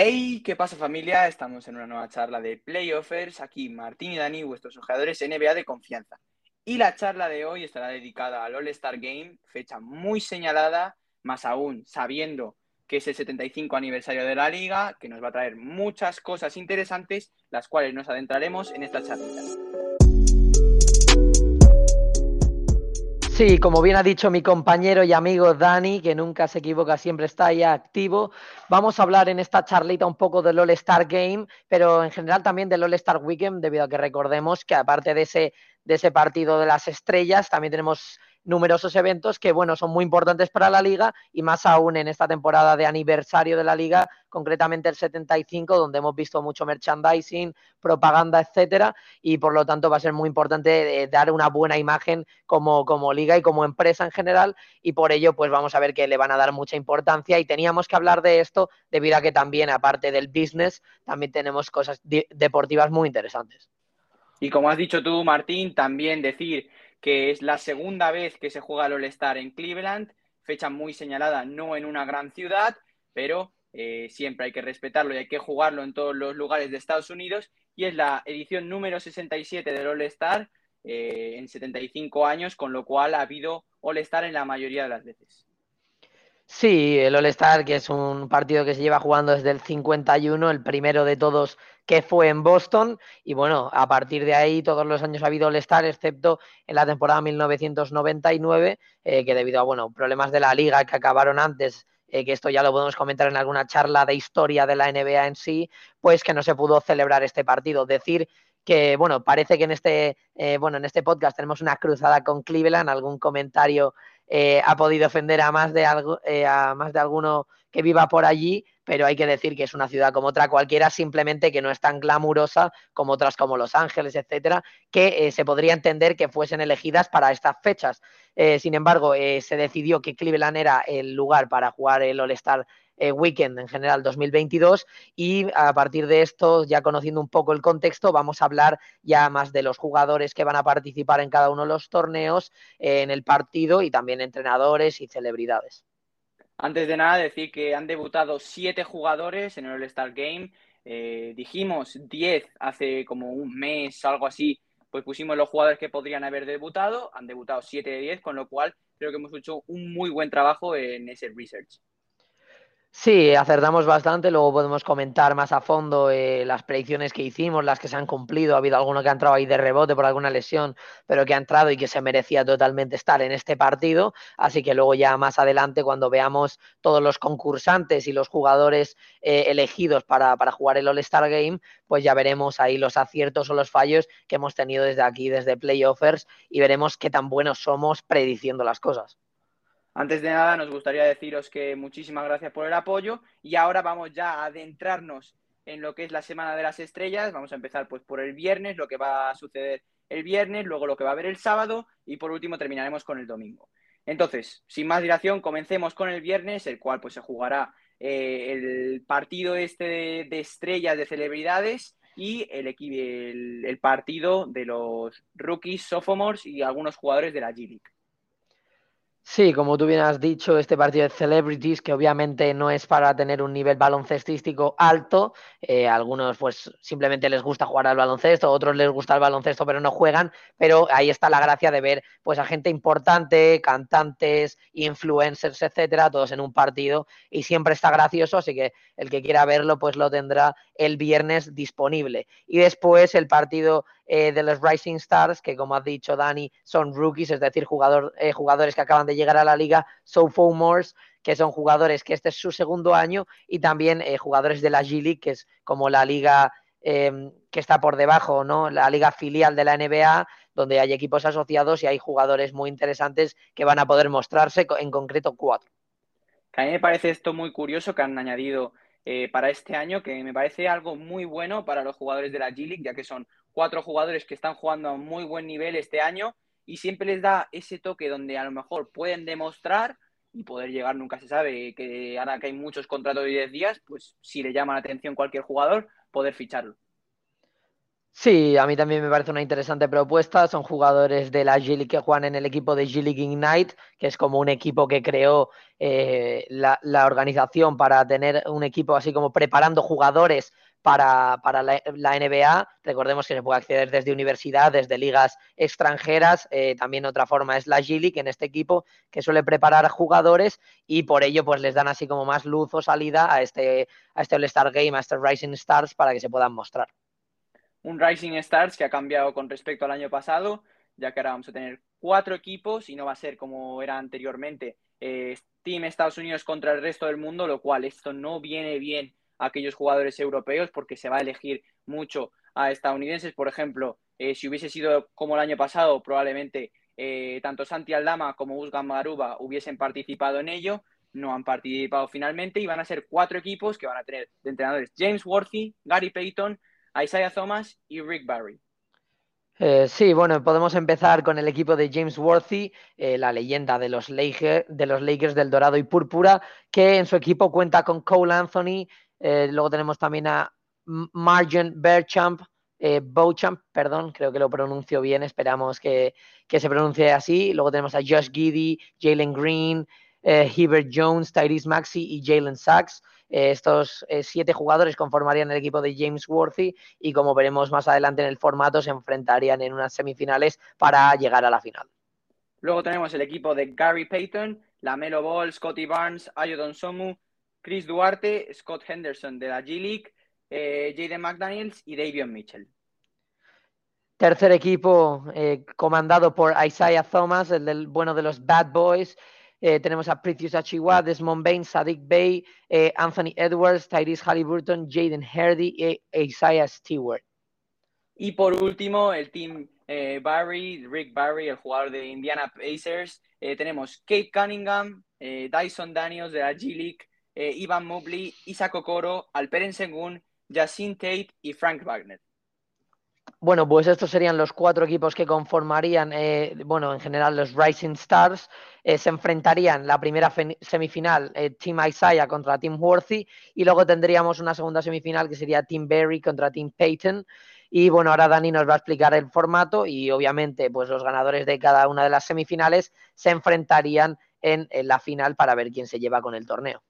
Hey, ¿qué pasa familia? Estamos en una nueva charla de Playoffers. Aquí Martín y Dani, vuestros jugadores NBA de confianza. Y la charla de hoy estará dedicada al All-Star Game, fecha muy señalada, más aún sabiendo que es el 75 aniversario de la liga, que nos va a traer muchas cosas interesantes, las cuales nos adentraremos en esta charla. Sí, como bien ha dicho mi compañero y amigo Dani, que nunca se equivoca, siempre está ahí activo, vamos a hablar en esta charlita un poco del All-Star Game, pero en general también del All-Star Weekend, debido a que recordemos que aparte de ese, de ese partido de las estrellas, también tenemos numerosos eventos que, bueno, son muy importantes para la liga y más aún en esta temporada de aniversario de la liga, concretamente el 75, donde hemos visto mucho merchandising, propaganda, etcétera, y por lo tanto va a ser muy importante eh, dar una buena imagen como, como liga y como empresa en general, y por ello, pues vamos a ver que le van a dar mucha importancia y teníamos que hablar de esto debido a que también, aparte del business, también tenemos cosas deportivas muy interesantes. Y como has dicho tú, Martín, también decir que es la segunda vez que se juega el All-Star en Cleveland, fecha muy señalada, no en una gran ciudad, pero eh, siempre hay que respetarlo y hay que jugarlo en todos los lugares de Estados Unidos. Y es la edición número 67 del All-Star eh, en 75 años, con lo cual ha habido All-Star en la mayoría de las veces. Sí, el All-Star, que es un partido que se lleva jugando desde el 51, el primero de todos que fue en Boston. Y bueno, a partir de ahí todos los años ha habido All-Star, excepto en la temporada 1999, eh, que debido a bueno, problemas de la liga que acabaron antes, eh, que esto ya lo podemos comentar en alguna charla de historia de la NBA en sí, pues que no se pudo celebrar este partido. Decir que bueno, parece que en este, eh, bueno, en este podcast tenemos una cruzada con Cleveland, algún comentario eh, ha podido ofender a más, de algo, eh, a más de alguno que viva por allí, pero hay que decir que es una ciudad como otra cualquiera, simplemente que no es tan glamurosa como otras como Los Ángeles, etcétera, que eh, se podría entender que fuesen elegidas para estas fechas. sin embargo, se decidió que Cleveland era el lugar para jugar el All-Star eh, weekend en general 2022 y a partir de esto, ya conociendo un poco el contexto, vamos a hablar ya más de los jugadores que van a participar en cada uno de los torneos, eh, en el partido y también entrenadores y celebridades. Antes de nada, decir que han debutado siete jugadores en el All-Star Game. Eh, dijimos 10 hace como un mes, algo así, pues pusimos los jugadores que podrían haber debutado. Han debutado 7 de 10, con lo cual creo que hemos hecho un muy buen trabajo en ese research. Sí, acertamos bastante, luego podemos comentar más a fondo eh, las predicciones que hicimos, las que se han cumplido, ha habido alguno que ha entrado ahí de rebote por alguna lesión, pero que ha entrado y que se merecía totalmente estar en este partido, así que luego ya más adelante cuando veamos todos los concursantes y los jugadores eh, elegidos para, para jugar el All-Star Game, pues ya veremos ahí los aciertos o los fallos que hemos tenido desde aquí, desde Playoffers, y veremos qué tan buenos somos prediciendo las cosas. Antes de nada, nos gustaría deciros que muchísimas gracias por el apoyo y ahora vamos ya a adentrarnos en lo que es la Semana de las Estrellas. Vamos a empezar pues por el viernes, lo que va a suceder el viernes, luego lo que va a haber el sábado y por último terminaremos con el domingo. Entonces, sin más dilación, comencemos con el viernes, el cual pues se jugará eh, el partido este de, estrellas de celebridades y el, el, partido de los rookies, sophomores y algunos jugadores de la G-League. Sí, como tú bien has dicho, este partido de Celebrities, que obviamente no es para tener un nivel baloncestístico alto, eh, algunos pues simplemente les gusta jugar al baloncesto, otros les gusta el baloncesto pero no juegan, pero ahí está la gracia de ver pues a gente importante, cantantes, influencers, etcétera, todos en un partido y siempre está gracioso, así que el que quiera verlo pues lo tendrá el viernes disponible. Y después el partido eh, de los Rising Stars, que como ha dicho Dani, son rookies, es decir, eh, jugadores que acaban de llegar a la liga, sophomores, que son jugadores que este es su segundo año, y también eh, jugadores de la G-League, que es como la liga em, que está por debajo, ¿no? La liga filial de la NBA, donde hay equipos asociados y hay jugadores muy interesantes que van a poder mostrarse, en concreto cuatro. A mí me parece esto muy curioso que han añadido para este año, que me parece algo muy bueno para los jugadores de la G-League, ya que son cuatro jugadores que están jugando a muy buen nivel este año y siempre les da ese toque donde a lo mejor pueden demostrar y poder llegar, nunca se sabe, que ahora que hay muchos contratos de 10 días, pues si le llama la atención cualquier jugador, poder ficharlo. Sí, a mí también me parece una interesante propuesta. Son jugadores de la G-League que juegan en el equipo de G-League Ignite, que es como un equipo que creó eh, la, organización para tener un equipo así como preparando jugadores para, para la, la, NBA. Recordemos que se puede acceder desde universidad, desde ligas extranjeras. Eh, también otra forma es la G-League en este equipo que suele preparar jugadores y por ello pues les dan así como más luz o salida a este, a este All-Star Game, a este Rising Stars para que se puedan mostrar un Rising Stars que ha cambiado con respecto al año pasado, ya que ahora vamos a tener cuatro equipos y no va a ser como era anteriormente, eh, Team Estados Unidos contra el resto del mundo, lo cual esto no viene bien a aquellos jugadores europeos porque se va a elegir mucho a estadounidenses. Por ejemplo, eh, si hubiese sido como el año pasado, probablemente eh, tanto Santi Aldama como Usgan Maruba hubiesen participado en ello. No han participado finalmente y van a ser cuatro equipos que van a tener de entrenadores James Worthy, Gary Payton, Isaiah Thomas y Rick Barry. Eh, sí, bueno, podemos empezar con el equipo de James Worthy, eh, la leyenda de los, Lakers, del Dorado y Púrpura, que en su equipo cuenta con Cole Anthony, eh, luego tenemos también a Margin Berchamp, Beauchamp, perdón, creo que lo pronuncio bien, esperamos que, que, se pronuncie así, luego tenemos a Josh Giddy, Jalen Green, Hebert Jones, Tyrese Maxey y Jalen Sachs. Eh, estos eh, siete jugadores conformarían el equipo de James Worthy y como veremos más adelante en el formato se enfrentarían en unas semifinales para llegar a la final. Luego tenemos el equipo de Gary Payton, Lamelo Ball, Scotty Barnes, Ayodon Somu, Chris Duarte, Scott Henderson de la G-League, eh, Jaden McDaniels y Davion Mitchell. Tercer equipo eh, comandado por Isaiah Thomas, el del bueno de los Bad Boys, eh, tenemos a Precious Achiwa, Desmond Bain, Sadiq Bay, eh, Anthony Edwards, Tyrese Halliburton, Jaden Hardy y Isaiah Stewart. Y por último, el team eh, Barry, Rick Barry, el jugador de Indiana Pacers. Eh, tenemos Kate Cunningham, eh, Dyson Daniels de la G-League, Ivan Mobley, Isaac Okoro, Alperen Sengun, Jacin Tate y Frank Wagner. Bueno, pues estos serían los cuatro equipos que conformarían, eh, bueno, en general los Rising Stars. Eh, se enfrentarían la primera semifinal, eh, Team Isaiah contra Team Worthy, y luego tendríamos una segunda semifinal que sería Team Berry contra Team Payton. Y bueno, ahora Dani nos va a explicar el formato y obviamente pues los ganadores de cada una de las semifinales se enfrentarían en, en la final para ver quién se lleva con el torneo.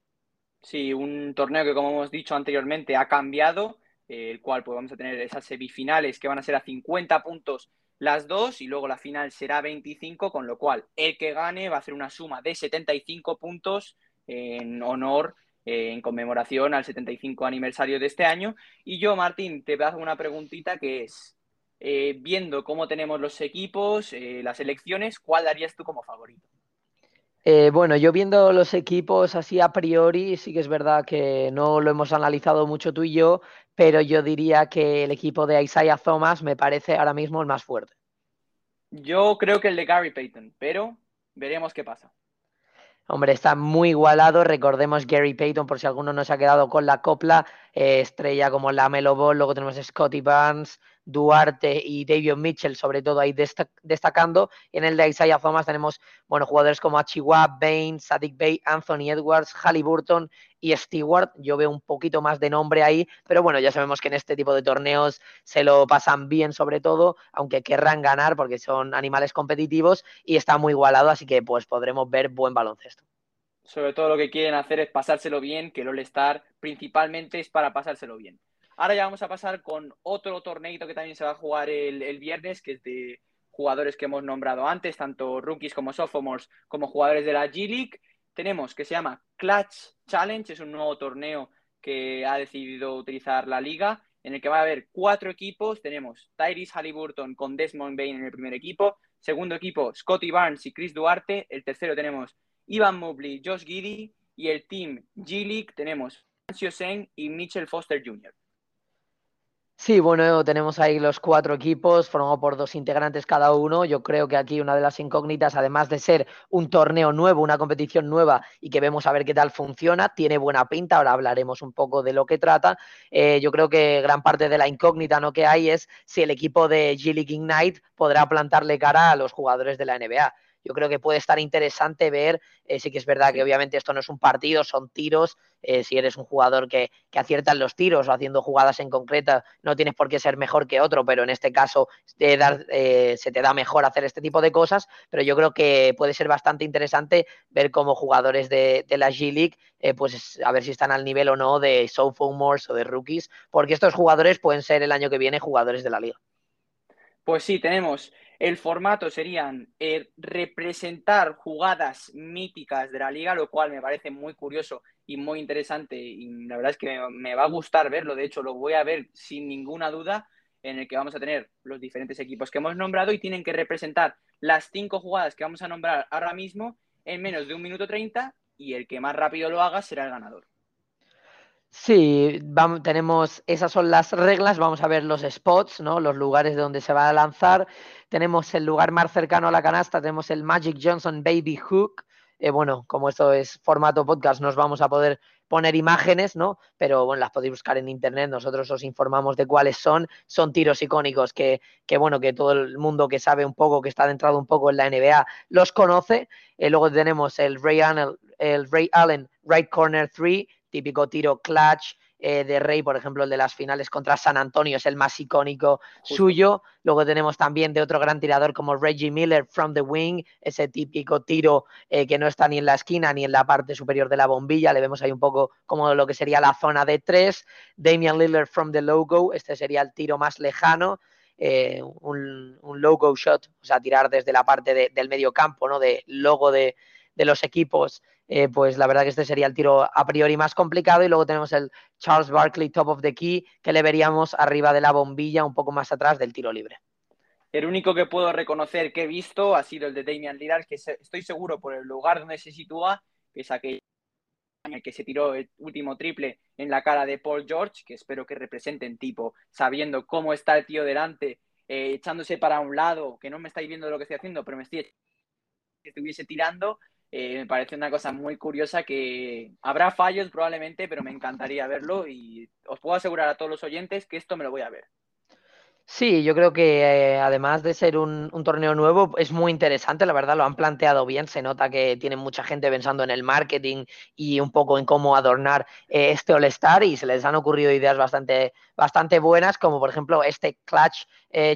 Sí, un torneo que como hemos dicho anteriormente ha cambiado el cual pues vamos a tener esas semifinales que van a ser a 50 puntos las dos y luego la final será 25, con lo cual el que gane va a hacer una suma de 75 puntos en honor, eh, en conmemoración al 75 aniversario de este año. Y yo, Martín, te hago una preguntita que es, eh, viendo cómo tenemos los equipos, eh, las elecciones, ¿cuál darías tú como favorito? Eh, bueno, yo viendo los equipos así a priori, sí que es verdad que no lo hemos analizado mucho tú y yo, pero yo diría que el equipo de Isaiah Thomas me parece ahora mismo el más fuerte. Yo creo que el de Gary Payton, pero veremos qué pasa. Hombre, está muy igualado. Recordemos Gary Payton, por si alguno no se ha quedado con la copla, eh, estrella como la Melo Ball, luego tenemos Scotty Barnes, Duarte y Davion Mitchell, sobre todo ahí destacando. Y en el de Isaiah Thomas tenemos bueno, jugadores como Achiwa, Bain, Sadik Bay, Anthony Edwards, Halliburton y Stewart. Yo veo un poquito más de nombre ahí, pero bueno, ya sabemos que en este tipo de torneos se lo pasan bien sobre todo, aunque querrán ganar porque son animales competitivos y está muy igualado, así que pues podremos ver buen baloncesto. Sobre todo lo que quieren hacer es pasárselo bien, que el All-Star principalmente es para pasárselo bien. Ahora ya vamos a pasar con otro torneito que también se va a jugar el, viernes, que es de jugadores que hemos nombrado antes, tanto rookies como sophomores, como jugadores de la G-League. Tenemos que se llama Clutch Challenge, es un nuevo torneo que ha decidido utilizar la liga, en el que va a haber cuatro equipos. Tenemos Tyrese Halliburton con Desmond Bain en el primer equipo, segundo equipo Scotty Barnes y Chris Duarte, el tercero tenemos Ivan Mobley, Josh Giddy y el team G-League tenemos Francio Sen y Mitchell Foster Jr. Sí, bueno, tenemos ahí los cuatro equipos, formado por dos integrantes cada uno. Yo creo que aquí una de las incógnitas, además de ser un torneo nuevo, una competición nueva y que vemos a ver qué tal funciona, tiene buena pinta. Ahora hablaremos un poco de lo que trata. Eh, yo creo que gran parte de la incógnita ¿no? que hay es si el equipo de G League Ignite podrá plantarle cara a los jugadores de la NBA. Yo creo que puede estar interesante ver, eh, sí que es verdad que obviamente esto no es un partido, son tiros, eh, si eres un jugador que, que acierta en los tiros o haciendo jugadas en concreta, no tienes por qué ser mejor que otro, pero en este caso eh, se te da mejor hacer este tipo de cosas, pero yo creo que puede ser bastante interesante ver cómo jugadores de, de la G-League, pues a ver si están al nivel o no de sophomores o de rookies, porque estos jugadores pueden ser el año que viene jugadores de la liga. Pues sí, tenemos el formato serían eh, representar jugadas míticas de la liga, lo cual me parece muy curioso y muy interesante y la verdad es que me, va a gustar verlo, de hecho lo voy a ver sin ninguna duda en el que vamos a tener los diferentes equipos que hemos nombrado y tienen que representar las cinco jugadas que vamos a nombrar ahora mismo en menos de un minuto treinta y el que más rápido lo haga será el ganador. Sí, vamos, tenemos, esas son las reglas, vamos a ver los spots, ¿no? Los lugares de donde se va a lanzar. Tenemos el lugar más cercano a la canasta, tenemos el Magic Johnson Baby Hook. Eh, bueno, como esto es formato podcast, nos vamos a poder poner imágenes, ¿no? Pero bueno, las podéis buscar en internet, nosotros os informamos de cuáles son. Son tiros icónicos que, que bueno, que todo el mundo que sabe un poco, que está adentrado un poco en la NBA, los conoce. Eh, luego tenemos el Ray Allen, el Ray Allen Right Corner 3 típico tiro clutch eh, de Rey, por ejemplo, el de las finales contra San Antonio es el más icónico suyo. Luego tenemos también de otro gran tirador como Reggie Miller from the wing, ese típico tiro eh, que no está ni en la esquina ni en la parte superior de la bombilla. Le vemos ahí un poco como lo que sería la zona de tres. Damian Lillard from the logo, este sería el tiro más lejano. Eh, un, logo shot, o sea, tirar desde la parte del medio campo, ¿no? De logo de, de los equipos eh, pues la verdad que este sería el tiro a priori más complicado. Y luego tenemos el Charles Barkley Top of the Key, que le veríamos arriba de la bombilla, un poco más atrás del tiro libre. El único que puedo reconocer que he visto ha sido el de Damian Lillard, que estoy seguro por el lugar donde se sitúa, que es aquel que se tiró el último triple en la cara de Paul George, que espero que representen tipo, sabiendo cómo está el tío delante, eh, echándose para un lado, que no me estáis viendo lo que estoy haciendo, pero me estoy que estuviese tirando eh, me parece una cosa muy curiosa que habrá fallos probablemente, pero me encantaría verlo y os puedo asegurar a todos los oyentes que esto me lo voy a ver. Sí, yo creo que eh, además de ser un, torneo nuevo, es muy interesante, la verdad, lo han planteado bien, se nota que tienen mucha gente pensando en el marketing y un poco en cómo adornar eh, este All-Star y se les han ocurrido ideas bastante, bastante buenas, como por ejemplo este Clutch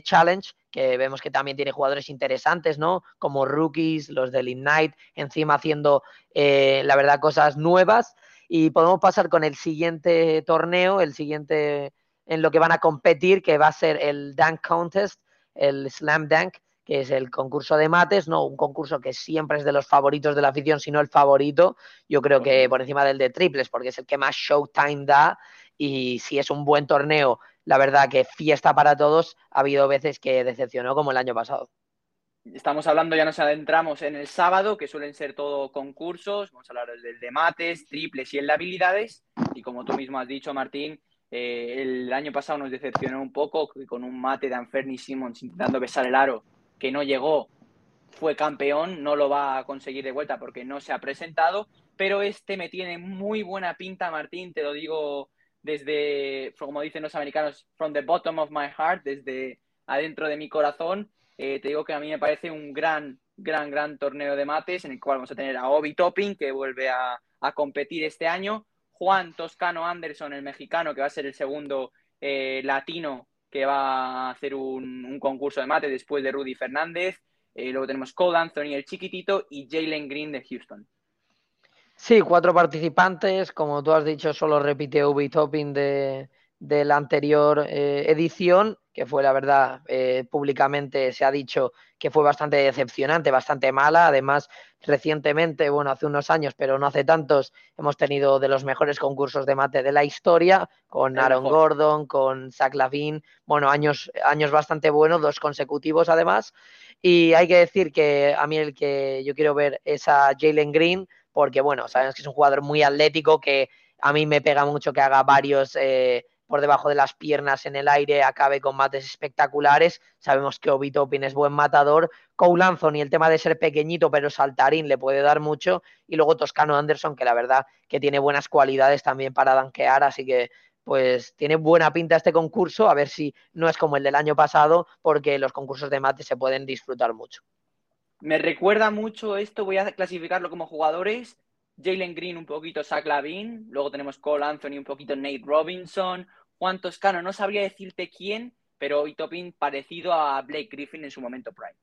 Challenge, que vemos que también tiene jugadores interesantes, ¿no? Como rookies, los del Ignite, encima haciendo, eh, la verdad, cosas nuevas. Y podemos pasar con el siguiente torneo, el siguiente en lo que van a competir, que va a ser el Dunk Contest, el Slam Dunk, que es el concurso de mates, ¿no? Un concurso que siempre es de los favoritos de la afición, sino el favorito. Yo creo que por encima del de triples, porque es el que más showtime da. Y si es un buen torneo la verdad que fiesta para todos, ha habido veces que decepcionó como el año pasado. Estamos hablando, ya nos adentramos en el sábado, que suelen ser todo concursos, vamos a hablar del de mates, triples y de habilidades, y como tú mismo has dicho, Martín, eh, el año pasado nos decepcionó un poco con un mate de Anferni Simmons intentando besar el aro, que no llegó, fue campeón, no lo va a conseguir de vuelta porque no se ha presentado, pero este me tiene muy buena pinta, Martín, te lo digo desde, como dicen los americanos, from the bottom of my heart, desde adentro de mi corazón. Eh, te digo que a mí me parece un gran, gran, gran torneo de mates en el cual vamos a tener a Obi Topping, que vuelve a, competir este año, Juan Toscano Anderson, el mexicano, que va a ser el segundo eh, latino que va a hacer un, concurso de mates después de Rudy Fernández. Eh, luego tenemos Cole Anthony, el chiquitito, y Jalen Green de Houston. Sí, cuatro participantes. Como tú has dicho, solo repite Ubi Topping de, la anterior eh, edición, que fue la verdad, eh, públicamente se ha dicho que fue bastante decepcionante, bastante mala. Además, recientemente, bueno, hace unos años, pero no hace tantos, hemos tenido de los mejores concursos de mate de la historia, con Aaron Gordon, con Zach Lavin, bueno, años, años bastante buenos, dos consecutivos además. Y hay que decir que a mí el que yo quiero ver es a Jalen Green, porque bueno, sabemos que es un jugador muy atlético que a mí me pega mucho que haga varios eh, por debajo de las piernas en el aire, acabe con mates espectaculares. Sabemos que Obi Toppin es buen matador. Cole Anthony, el tema de ser pequeñito pero saltarín le puede dar mucho. Y luego Toscano Anderson, que la verdad que tiene buenas cualidades también para danquear, así que pues tiene buena pinta este concurso, a ver si no es como el del año pasado, porque los concursos de mate se pueden disfrutar mucho. Me recuerda mucho esto, voy a clasificarlo como jugadores. Jalen Green un poquito Zach Lavin, luego tenemos Cole Anthony un poquito Nate Robinson, Juan Toscano, no sabría decirte quién, pero Itopin parecido a Blake Griffin en su momento prime.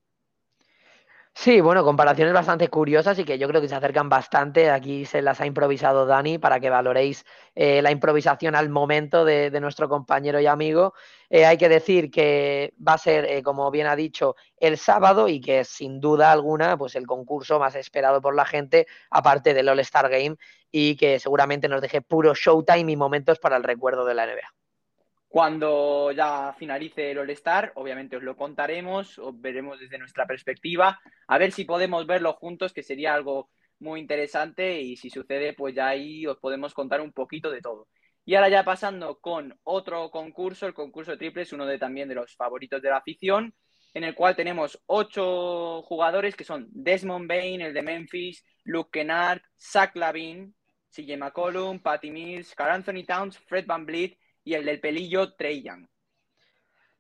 Sí, bueno, comparaciones bastante curiosas y que yo creo que se acercan bastante. Aquí se las ha improvisado Dani para que valoréis eh, la improvisación al momento de, nuestro compañero y amigo. Eh, hay que decir que va a ser, eh, como bien ha dicho, el sábado y que sin duda alguna, pues el concurso más esperado por la gente, aparte del All-Star Game, y que seguramente nos deje puro showtime y momentos para el recuerdo de la NBA. Cuando ya finalice el All-Star, obviamente os lo contaremos, os veremos desde nuestra perspectiva, a ver si podemos verlo juntos, que sería algo muy interesante y si sucede, pues ya ahí os podemos contar un poquito de todo. Y ahora ya pasando con otro concurso, el concurso de triples, uno de también de los favoritos de la afición, en el cual tenemos ocho jugadores que son Desmond Bain, el de Memphis, Luke Kennard, Zach Lavin, CJ McCollum, Patty Mills, Carl Anthony Towns, Fred Van Vliet y el del pelillo Trey Young.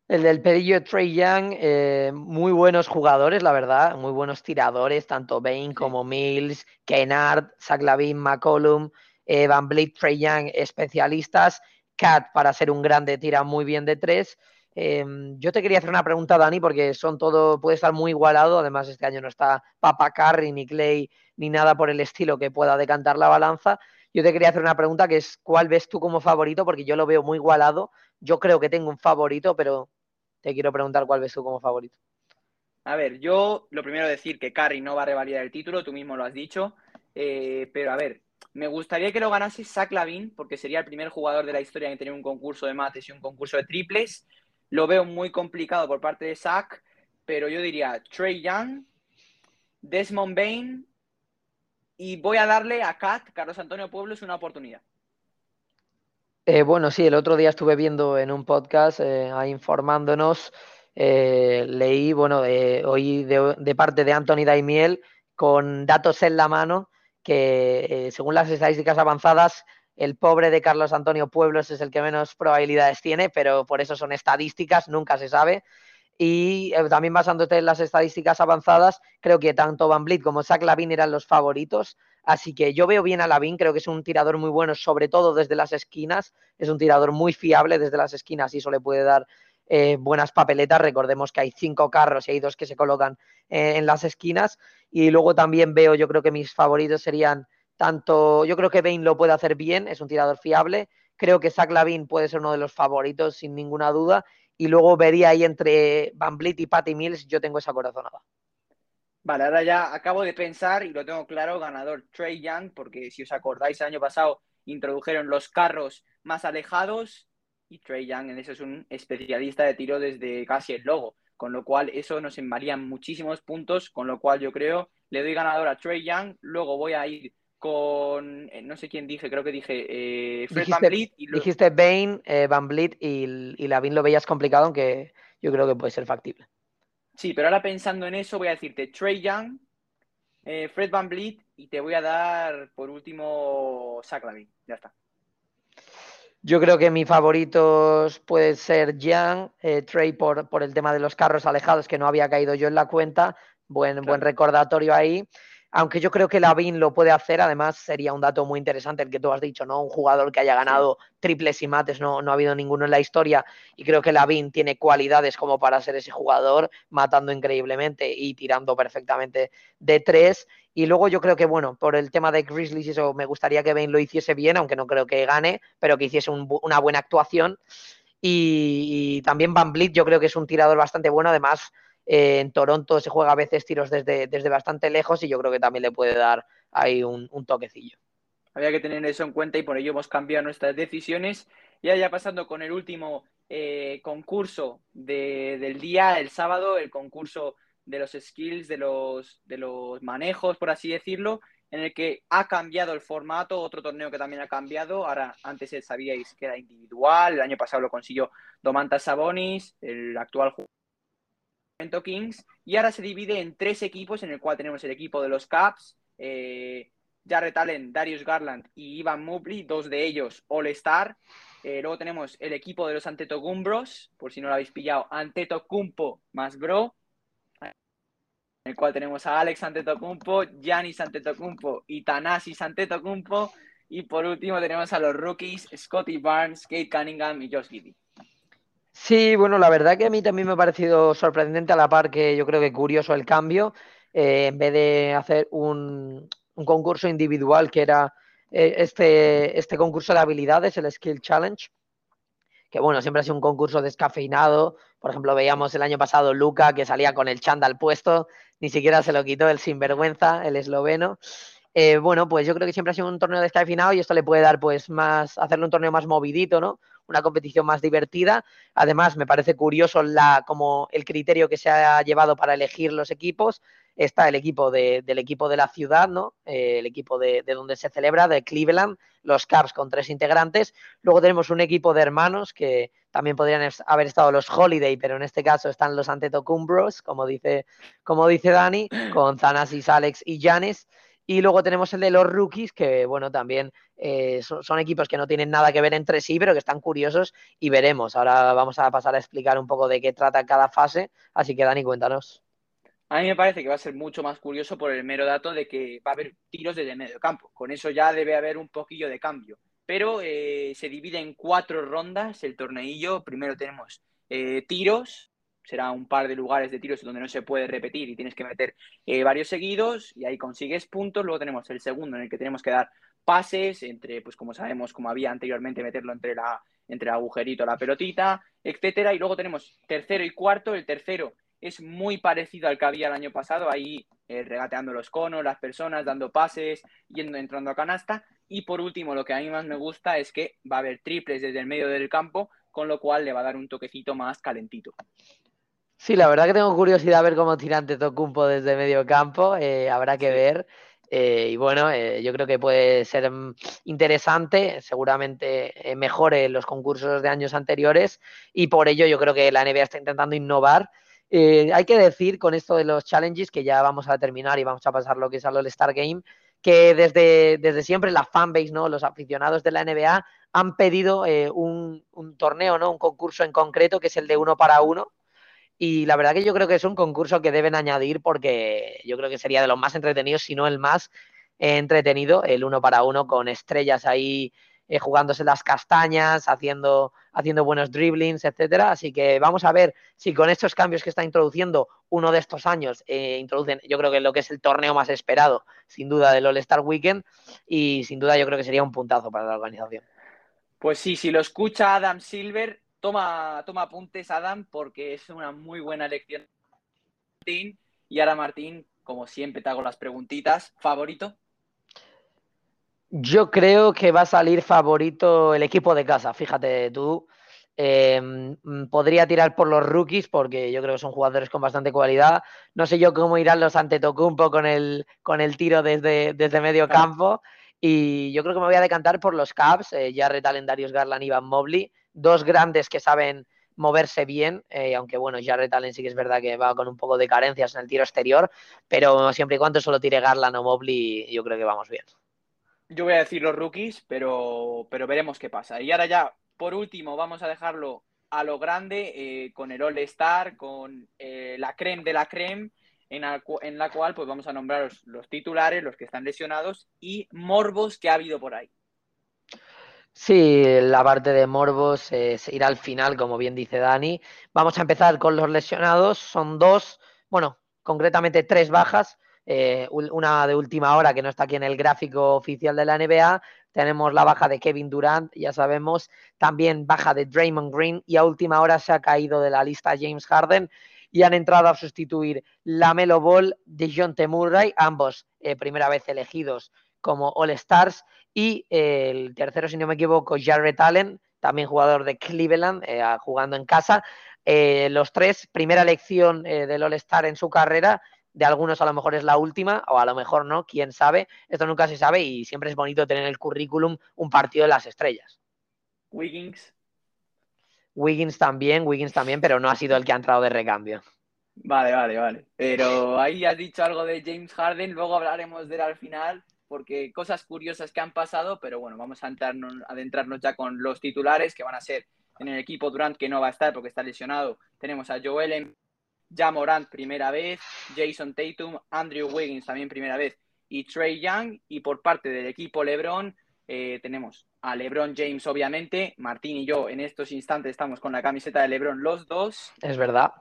El del pelillo Trey Young, eh, muy buenos jugadores, la verdad, muy buenos tiradores, tanto Bain como Mills, Kennard, Lavin, McCollum, eh, Van Vliet, Trey Young, especialistas. Cat, para ser un grande, tira muy bien de tres. Em, yo te quería hacer una pregunta, Dani, porque son todo, puede estar muy igualado. Además, este año no está Papa Carry, ni Clay, ni nada por el estilo que pueda decantar la balanza. Yo te quería hacer una pregunta que es, ¿cuál ves tú como favorito? Porque yo lo veo muy igualado. Yo creo que tengo un favorito, pero te quiero preguntar cuál ves tú como favorito. A ver, yo lo primero decir que Carry no va a revalidar el título, tú mismo lo has dicho, eh, pero a ver, me gustaría que lo ganase Zach Lavin, porque sería el primer jugador de la historia en tener un concurso de mates y un concurso de triples. Lo veo muy complicado por parte de Zach, pero yo diría Trey Young, Desmond Bain y voy a darle a Cat, Carlos Antonio Pueblos, una oportunidad. Eh, bueno, sí, el otro día estuve viendo en un podcast, eh, informándonos, eh, leí, bueno, oí de, parte de Anthony Daimiel con datos en la mano que según las estadísticas avanzadas, el pobre de Carlos Antonio Pueblos es el que menos probabilidades tiene, pero por eso son estadísticas, nunca se sabe. Y eh, también basándote en las estadísticas avanzadas, creo que tanto Van Vliet como Zach Lavin eran los favoritos. Así que yo veo bien a Lavin, creo que es un tirador muy bueno, sobre todo desde las esquinas. Es un tirador muy fiable desde las esquinas y eso le puede dar eh, buenas papeletas. Recordemos que hay cinco carros y hay dos que se colocan eh, en las esquinas. Y luego también veo, yo creo que mis favoritos serían tanto, yo creo que Bain lo puede hacer bien, es un tirador fiable. Creo que Zach Lavin puede ser uno de los favoritos, sin ninguna duda y luego vería ahí entre Van Vliet y Patty Mills, yo tengo esa corazonada. Vale, ahora ya acabo de pensar y lo tengo claro, ganador Trey Young, porque si os acordáis, el año pasado introdujeron los carros más alejados y Trey Young en eso es un especialista de tiro desde casi el logo, con lo cual eso nos envarían muchísimos puntos, con lo cual yo creo le doy ganador a Trey Young, luego voy a ir con, eh, no sé quién dije, creo que dije eh, Fred dijiste, Van Vliet. Y Dijiste Bain, eh, Van Vliet y, y Lavin lo veías complicado, aunque yo creo que puede ser factible. Sí, pero ahora pensando en eso voy a decirte Trey Young, Fred Van Vliet y te voy a dar por último Zach Lavin. Ya está. Yo creo que mis favoritos pueden ser Young, Trey por, por, el tema de los carros alejados que no había caído yo en la cuenta. Buen, buen recordatorio ahí aunque yo creo que Lavin lo puede hacer, además sería un dato muy interesante el que tú has dicho, ¿no? Un jugador que haya ganado triples y mates, no, no ha habido ninguno en la historia, y creo que Lavin tiene cualidades como para ser ese jugador, matando increíblemente y tirando perfectamente de tres. Y luego yo creo que, bueno, por el tema de Grizzlies, eso me gustaría que Bain lo hiciese bien, aunque no creo que gane, pero que hiciese una buena actuación. Y, también Van Vliet yo creo que es un tirador bastante bueno, además eh, en Toronto se juega a veces tiros desde, desde bastante lejos y yo creo que también le puede dar ahí un, toquecillo. Había que tener eso en cuenta y por ello hemos cambiado nuestras decisiones. Ya ya pasando con el último eh, concurso del día, el sábado, el concurso de los skills, de los, de los manejos, por así decirlo, en el que ha cambiado el formato, otro torneo que también ha cambiado. Ahora, antes sabíais que era individual, el año pasado lo consiguió Domantas Sabonis, el actual jugador Kings y ahora se divide en tres equipos en el cual tenemos el equipo de los Caps, eh, Jarrett Allen, Darius Garland y Ivan Mobley, dos de ellos All-Star. Eh, luego tenemos el equipo de los Antetogumbros, por si no lo habéis pillado, Antetokounmpo más Bro. en el cual tenemos a Alex Antetokounmpo, Giannis Antetokounmpo y Tanasi Antetokounmpo. Y por último tenemos a los rookies Scotty Barnes, Kate Cunningham y Josh Giddy. Sí, bueno, la verdad que a mí también me ha parecido sorprendente a la par que yo creo que curioso el cambio. Eh, en vez de hacer un, concurso individual que era eh, este, este concurso de habilidades, el Skill Challenge, que bueno, siempre ha sido un concurso descafeinado. Por ejemplo, veíamos el año pasado Luca que salía con el chándal puesto, ni siquiera se lo quitó el sinvergüenza, el esloveno. Eh, bueno, pues yo creo que siempre ha sido un torneo descafeinado y esto le puede dar pues más, hacerle un torneo más movidito, ¿no? Una competición más divertida. Además, me parece curioso la, como el criterio que se ha llevado para elegir los equipos. Está el equipo de, del equipo de la ciudad, ¿no? Eh, el equipo de, de, donde se celebra, de Cleveland, los Cavs con tres integrantes. Luego tenemos un equipo de hermanos que también podrían haber estado los Holiday, pero en este caso están los Antetokounmbros, como dice, como dice Dani, con Thanasis, Alex y Janes. Y luego tenemos el de los rookies, que bueno, también eh, son, equipos que no tienen nada que ver entre sí, pero que están curiosos y veremos. Ahora vamos a pasar a explicar un poco de qué trata cada fase. Así que Dani, cuéntanos. A mí me parece que va a ser mucho más curioso por el mero dato de que va a haber tiros desde medio campo. Con eso ya debe haber un poquillo de cambio. Pero eh, se divide en cuatro rondas el torneillo. Primero tenemos eh, tiros, será un par de lugares de tiros donde no se puede repetir y tienes que meter eh, varios seguidos y ahí consigues puntos. Luego tenemos el segundo en el que tenemos que dar pases entre, pues como sabemos, como había anteriormente, meterlo entre la entre el agujerito, la pelotita, etcétera. Y luego tenemos tercero y cuarto. El tercero es muy parecido al que había el año pasado, ahí eh, regateando los conos, las personas, dando pases, yendo, entrando a canasta. Y por último, lo que a mí más me gusta es que va a haber triples desde el medio del campo, con lo cual le va a dar un toquecito más calentito. Sí, la verdad que tengo curiosidad a ver cómo tira ante Tocumpo desde medio campo. Eh, habrá que ver. Eh, y bueno, eh, yo creo que puede ser mm, interesante, seguramente mejore los concursos de años anteriores y por ello yo creo que la NBA está intentando innovar. hay que decir con esto de los challenges, que ya vamos a terminar y vamos a pasar lo que es al All-Star Game, que desde, desde siempre la fanbase, ¿no? los aficionados de la NBA han pedido un, un torneo, ¿no? un concurso en concreto, que es el de uno para uno, y la verdad que yo creo que es un concurso que deben añadir porque yo creo que sería de los más entretenidos, si no el más entretenido, el uno para uno con estrellas ahí eh, jugándose las castañas, haciendo, haciendo buenos dribblings, etcétera. Así que vamos a ver si con estos cambios que está introduciendo uno de estos años, eh, introducen, yo creo que lo que es el torneo más esperado, sin duda, del All-Star Weekend, y sin duda yo creo que sería un puntazo para la organización. Pues sí, si lo escucha Adam Silver, Toma, toma apuntes, Adam, porque es una muy buena lección. Y ahora, Martín, como siempre te hago las preguntitas. ¿Favorito? Yo creo que va a salir favorito el equipo de casa. Fíjate tú. Em, podría tirar por los rookies porque yo creo que son jugadores con bastante cualidad. No sé yo cómo irán los ante Tocumpo con el, con el tiro desde, desde medio campo. Y yo creo que me voy a decantar por los Cavs, eh, Jarrett Allen, Darius Garland y Van Mobley dos grandes que saben moverse bien, eh, aunque bueno, Jared Allen sí que es verdad que va con un poco de carencias en el tiro exterior, pero siempre y cuando solo tire Garland o Mobley, yo creo que vamos bien. Yo voy a decir los rookies, pero, pero veremos qué pasa. Y ahora ya, por último, vamos a dejarlo a lo grande eh, con el All-Star, con eh, la creme de la creme, en en la, cual pues vamos a nombrar los, los titulares, los que están lesionados y morbos que ha habido por ahí. Sí, la parte de morbos es ir al final, como bien dice Dani. Vamos a empezar con los lesionados. Son dos, bueno, concretamente tres bajas. Eh, una de última hora que no está aquí en el gráfico oficial de la NBA. Tenemos la baja de Kevin Durant, ya sabemos. También baja de Draymond Green. Y a última hora se ha caído de la lista James Harden. Y han entrado a sustituir la Melo Ball de John T. Murray, ambos eh, primera vez elegidos como All Stars y eh, el tercero, si no me equivoco, Jarrett Allen, también jugador de Cleveland, eh, jugando en casa. Eh, los tres, primera elección del All-Star en su carrera. De algunos a lo mejor es la última, o a lo mejor no, quién sabe. Esto nunca se sabe y siempre es bonito tener en el currículum un partido de las estrellas. Wiggins. Wiggins también, Wiggins también, pero no ha sido el que ha entrado de recambio. Vale, vale, vale. Pero ahí has dicho algo de James Harden, luego hablaremos de él al final porque cosas curiosas que han pasado, pero bueno, vamos a adentrarnos ya con los titulares que van a ser en el equipo Durant, que no va a estar porque está lesionado. Tenemos a Joel Ja Morant primera vez, Jason Tatum, Andrew Wiggins también primera vez y Trey Young. Y por parte del equipo LeBron eh, tenemos a LeBron James, obviamente. Martín y yo en estos instantes estamos con la camiseta de LeBron los dos. Es verdad.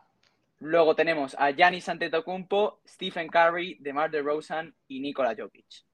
Luego tenemos a Giannis Antetokounmpo, Stephen Curry, DeMar DeRozan y Nikola Jokic.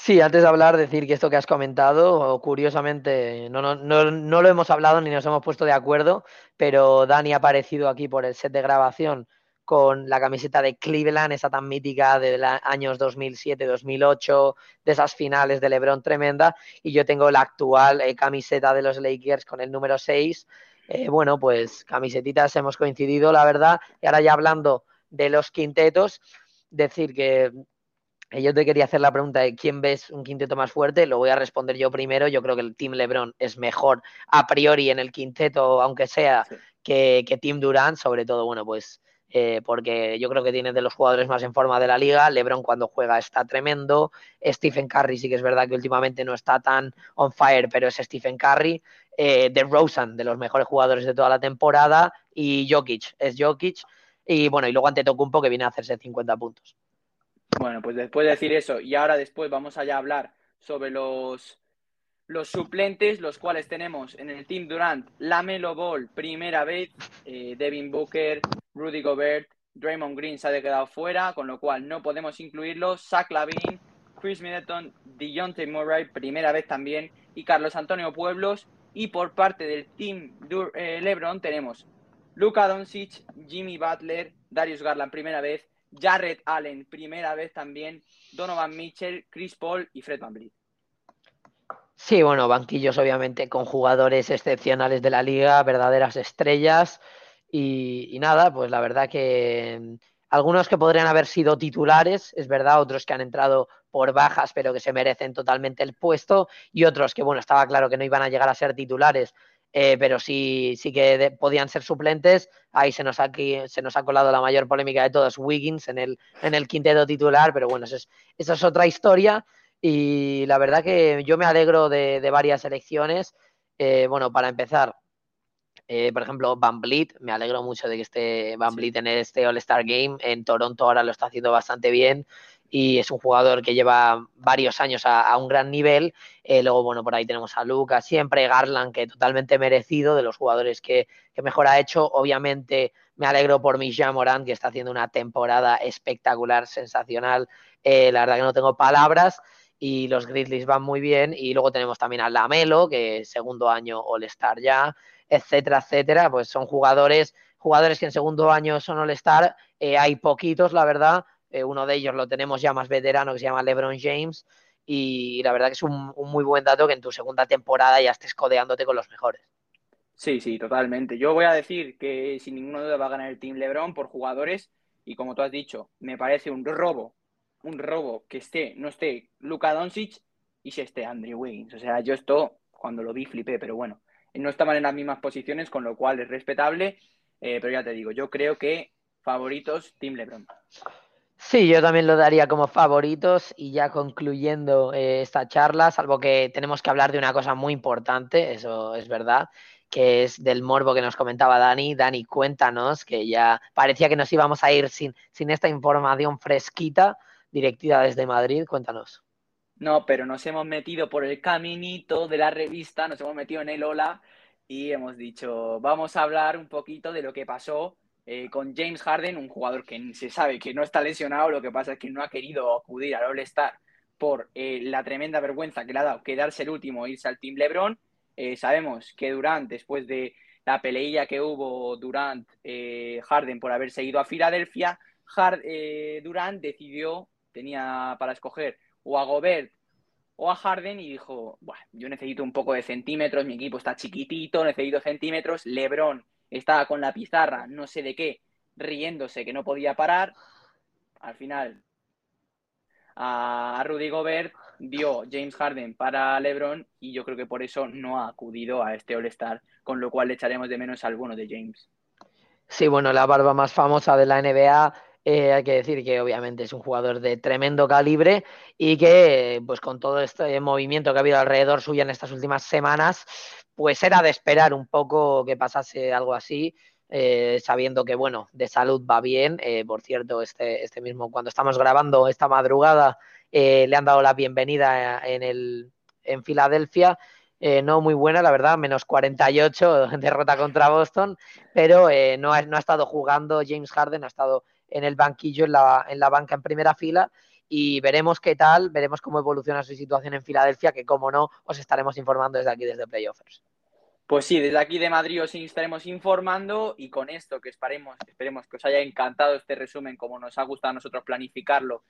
Sí, antes de hablar, decir que esto que has comentado, curiosamente, no, no, no, lo hemos hablado ni nos hemos puesto de acuerdo, pero Dani ha aparecido aquí por el set de grabación con la camiseta de Cleveland, esa tan mítica de los años 2007-2008, de esas finales de LeBron tremenda, y yo tengo la actual eh, camiseta de los Lakers con el número 6. Eh, bueno, pues camisetitas hemos coincidido, la verdad, y ahora ya hablando de los quintetos, decir que yo te quería hacer la pregunta de quién ves un quinteto más fuerte, lo voy a responder yo primero. Yo creo que el Team LeBron es mejor a priori en el quinteto, aunque sea que, que, Team Durant, sobre todo, bueno, pues eh, porque yo creo que tiene de los jugadores más en forma de la liga. LeBron cuando juega está tremendo. Stephen Curry sí que es verdad que últimamente no está tan on fire, pero es Stephen Curry. Eh, de Rosen, de los mejores jugadores de toda la temporada. Y Jokic, es Jokic. Y bueno, y luego ante Tocumpo que viene a hacerse 50 puntos. Bueno, pues después de decir eso, y ahora después vamos allá a hablar sobre los, suplentes, los cuales tenemos en el Team Durant, Lamelo Ball, primera vez, eh, Devin Booker, Rudy Gobert, Draymond Green se ha quedado fuera, con lo cual no podemos incluirlos, Zach Lavin, Chris Middleton, Dejounte Murray, primera vez también, y Carlos Antonio Pueblos. Y por parte del Team eh, LeBron tenemos Luka Doncic, Jimmy Butler, Darius Garland, primera vez, Jarrett Allen, primera vez también, Donovan Mitchell, Chris Paul y Fred VanVleet. Sí, bueno, banquillos obviamente con jugadores excepcionales de la liga, verdaderas estrellas. Y, nada, pues la verdad que mm, algunos que podrían haber sido titulares, es verdad, otros que han entrado por bajas, pero que se merecen totalmente el puesto, y otros que, bueno, estaba claro que no iban a llegar a ser titulares, eh, pero sí, sí que podían ser suplentes. Ahí se nos, ha, se nos ha colado la mayor polémica de todos, Wiggins en el, en el quinteto titular, pero bueno, eso es, eso es otra historia. Y la verdad que yo me alegro de, de varias elecciones. Eh, bueno, para empezar, eh, por ejemplo, Van Vliet, me alegro mucho de que esté Van Vliet en este All-Star Game. En Toronto ahora lo está haciendo bastante bien y es un jugador que lleva varios años a, un gran nivel. Eh, luego, bueno, por ahí tenemos a Lucas, siempre Garland, que totalmente merecido de los jugadores que, mejor ha hecho. Obviamente, me alegro por Misha Morán, que está haciendo una temporada espectacular, sensacional. Eh, la verdad que no tengo palabras. Y los Grizzlies van muy bien. Y luego tenemos también a Lamelo, que segundo año All-Star ya, etcétera, etcétera. Pues son jugadores, jugadores que en segundo año son All-Star. Eh, hay poquitos, la verdad eh, uno de ellos lo tenemos ya más veterano, que se llama LeBron James. Y la verdad que es un, muy buen dato que en tu segunda temporada ya estés codeándote con los mejores. Sí, sí, totalmente. Yo voy a decir que sin ninguna duda va a ganar el Team LeBron por jugadores. Y como tú has dicho, me parece un robo, un robo que esté, no esté Luka Doncic y se esté Andrew Wiggins. O sea, yo esto cuando lo vi flipé, pero bueno, no estaban en las mismas posiciones, con lo cual es respetable. Eh, pero ya te digo, yo creo que favoritos Team LeBron. Sí, yo también lo daría como favoritos y ya concluyendo eh, esta charla, salvo que tenemos que hablar de una cosa muy importante, eso es verdad, que es del morbo que nos comentaba Dani. Dani, cuéntanos, que ya parecía que nos íbamos a ir sin, sin esta información fresquita, directiva desde Madrid, cuéntanos. No, pero nos hemos metido por el caminito de la revista, nos hemos metido en el Ola y hemos dicho, vamos a hablar un poquito de lo que pasó eh, con James Harden, un jugador que se sabe que no está lesionado, lo que pasa es que no ha querido acudir al All-Star por eh, la tremenda vergüenza que le ha dado quedarse el último e irse al Team LeBron. Eh, sabemos que Durant, después de la peleilla que hubo Durant Harden por haberse ido a Filadelfia, Durant decidió, tenía para escoger o a Gobert o a Harden y dijo, yo necesito un poco de centímetros, mi equipo está chiquitito, necesito centímetros, LeBron estaba con la pizarra, no sé de qué, riéndose que no podía parar. Al final, a Rudy Gobert dio James Harden para LeBron y yo creo que por eso no ha acudido a este All-Star, con lo cual le echaremos de menos a alguno de James. Sí, bueno, la barba más famosa de la NBA. Eh, hay que decir que obviamente es un jugador de tremendo calibre y que, pues con todo este movimiento que ha habido alrededor suya en estas últimas semanas, pues era de esperar un poco que pasase algo así, eh, sabiendo que, bueno, de salud va bien. Eh, por cierto, este, este mismo, cuando estamos grabando esta madrugada, le han dado la bienvenida en, el, en Filadelfia. no muy buena, la verdad, menos 48, derrota contra Boston, pero no, ha, no ha estado jugando James Harden, ha estado en el banquillo, en la, en la banca en primera fila, y veremos qué tal, veremos cómo evoluciona su situación en Filadelfia, que como no, os estaremos informando desde aquí, desde Playoffers. Pues sí, desde aquí de Madrid os estaremos informando y con esto que esperemos, esperemos que os haya encantado este resumen, como nos ha gustado a nosotros planificarlo,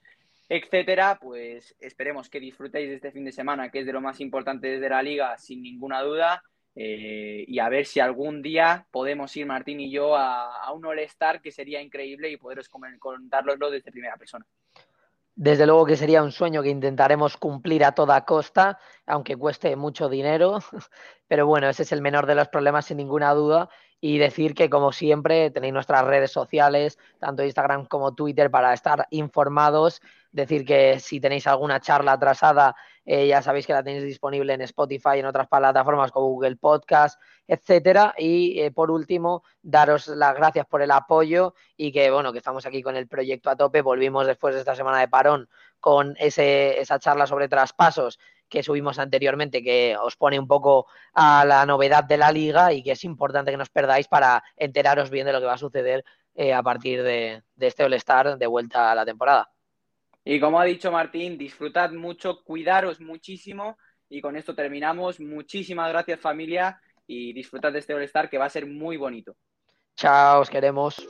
etcétera, pues esperemos que disfrutéis de este fin de semana, que es de lo más importante desde la liga, sin ninguna duda. Eh, y a ver si algún día podemos ir Martín y yo a, a un All-Star que sería increíble y poderos contarlo desde primera persona. Desde luego que sería un sueño que intentaremos cumplir a toda costa, aunque cueste mucho dinero, pero bueno, ese es el menor de los problemas sin ninguna duda. Y decir que, como siempre, tenéis nuestras redes sociales, tanto Instagram como Twitter, para estar informados. Decir que si tenéis alguna charla atrasada, eh, ya sabéis que la tenéis disponible en Spotify en otras plataformas como Google Podcast, etcétera. Y eh, por último, daros las gracias por el apoyo y que bueno, que estamos aquí con el proyecto a tope. Volvimos después de esta semana de parón con ese, esa charla sobre traspasos que subimos anteriormente, que os pone un poco a la novedad de la liga y que es importante que nos perdáis para enteraros bien de lo que va a suceder eh, a partir de, de este All-Star de vuelta a la temporada. Y como ha dicho Martín, disfrutad mucho, cuidaros muchísimo y con esto terminamos. Muchísimas gracias familia y disfrutad de este All-Star que va a ser muy bonito. Chao, os queremos.